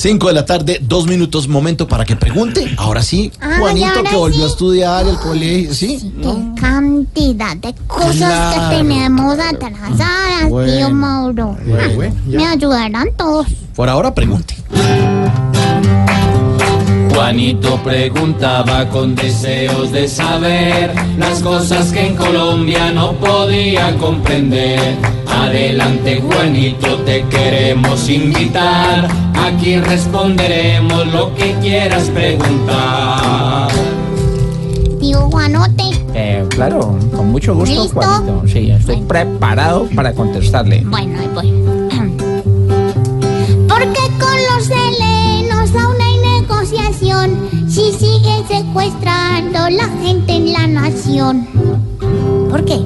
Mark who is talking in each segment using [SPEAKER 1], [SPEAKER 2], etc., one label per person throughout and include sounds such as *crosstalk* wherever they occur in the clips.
[SPEAKER 1] 5 de la tarde, dos minutos, momento para que pregunte. Ahora sí,
[SPEAKER 2] Ah,
[SPEAKER 1] Juanito
[SPEAKER 2] ¿y ahora
[SPEAKER 1] que volvió
[SPEAKER 2] sí?
[SPEAKER 1] a estudiar el colegio, ¿sí?
[SPEAKER 2] Qué cantidad de cosas
[SPEAKER 1] Claro.
[SPEAKER 2] que tenemos atrasadas,
[SPEAKER 1] Bueno.
[SPEAKER 2] tío Mauro.
[SPEAKER 1] Bueno, bueno, ya.
[SPEAKER 2] Me ayudarán todos.
[SPEAKER 1] Por ahora pregunte.
[SPEAKER 3] Juanito preguntaba con deseos de saber las cosas que en Colombia no podía comprender. Adelante Juanito, te queremos invitar. Aquí responderemos lo que quieras preguntar.
[SPEAKER 2] Tío Juanote,
[SPEAKER 4] Eh, claro, con mucho gusto,
[SPEAKER 2] ¿Listo?
[SPEAKER 4] Juanito. Sí, estoy
[SPEAKER 2] Bueno.
[SPEAKER 4] preparado para contestarle.
[SPEAKER 2] bueno, ahí voy. *clears throat* Porque siguen secuestrando la gente en la nación. ¿Por qué?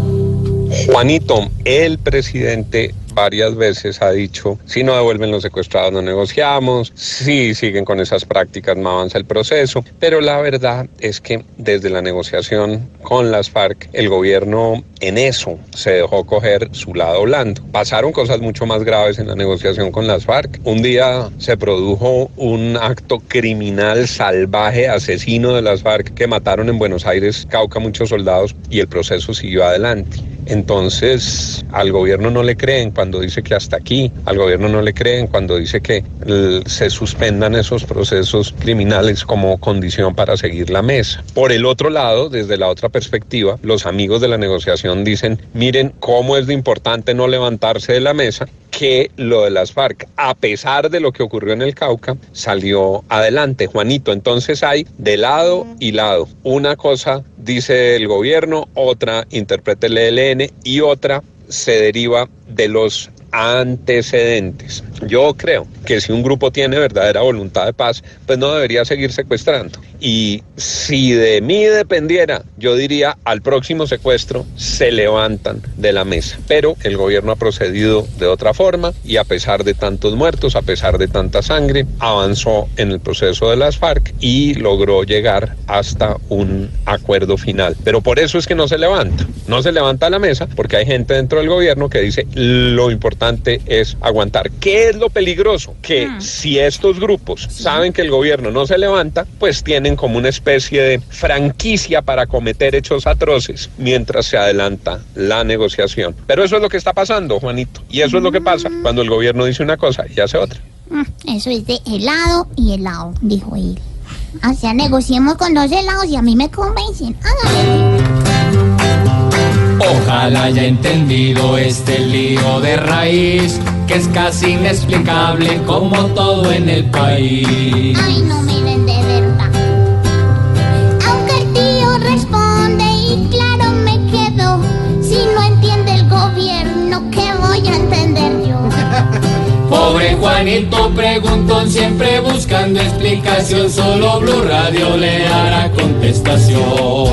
[SPEAKER 5] Juanito, el presidente varias veces ha dicho, si no devuelven los secuestrados no negociamos, si siguen con esas prácticas no avanza el proceso, pero la verdad es que desde la negociación con las FARC, el gobierno en eso se dejó coger su lado blando. Pasaron cosas mucho más graves en la negociación con las FARC. Un día se produjo un acto criminal salvaje, asesino de las FARC, que mataron en Buenos Aires, Cauca, muchos soldados y el proceso siguió adelante. Entonces, al gobierno no le creen cuando dice que hasta aquí, al gobierno no le creen cuando dice que se suspendan esos procesos criminales como condición para seguir la mesa. Por el otro lado, desde la otra perspectiva, los amigos de la negociación dicen, miren cómo es de importante no levantarse de la mesa que lo de las FARC, a pesar de lo que ocurrió en el Cauca, salió adelante, Juanito. Entonces hay de lado y lado. Una cosa dice el gobierno, otra interpreta el ELN y otra se deriva de los antecedentes. Yo creo que si un grupo tiene verdadera voluntad de paz, pues no debería seguir secuestrando. Y si de mí dependiera, yo diría al próximo secuestro se levantan de la mesa. Pero el gobierno ha procedido de otra forma y a pesar de tantos muertos, a pesar de tanta sangre, avanzó en el proceso de las FARC y logró llegar hasta un acuerdo final. Pero por eso es que no se levanta. No se levanta la mesa porque hay gente dentro del gobierno que dice lo importante es aguantar. ¿Qué es lo peligroso? Que si estos grupos saben que el gobierno no se levanta, pues tienen como una especie de franquicia para cometer hechos atroces mientras se adelanta la negociación. Pero eso es lo que está pasando, Juanito. Y eso es lo que pasa cuando el gobierno dice una cosa y hace otra.
[SPEAKER 2] Mm, Eso es de helado y helado, dijo él. O sea, negociemos con dos helados y a mí me convencen. Hágale.
[SPEAKER 3] Ojalá haya entendido este lío de raíz, que es casi inexplicable como todo en el país.
[SPEAKER 2] Ay, no miren de verdad. Aunque el tío responde y claro me quedo, si no entiende el gobierno, ¿qué voy a entender yo? *laughs*
[SPEAKER 3] Pobre Juanito preguntón siempre buscando explicación, solo Blue Radio le dará contestación.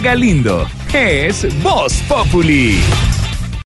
[SPEAKER 6] Galindo es Voz Populi.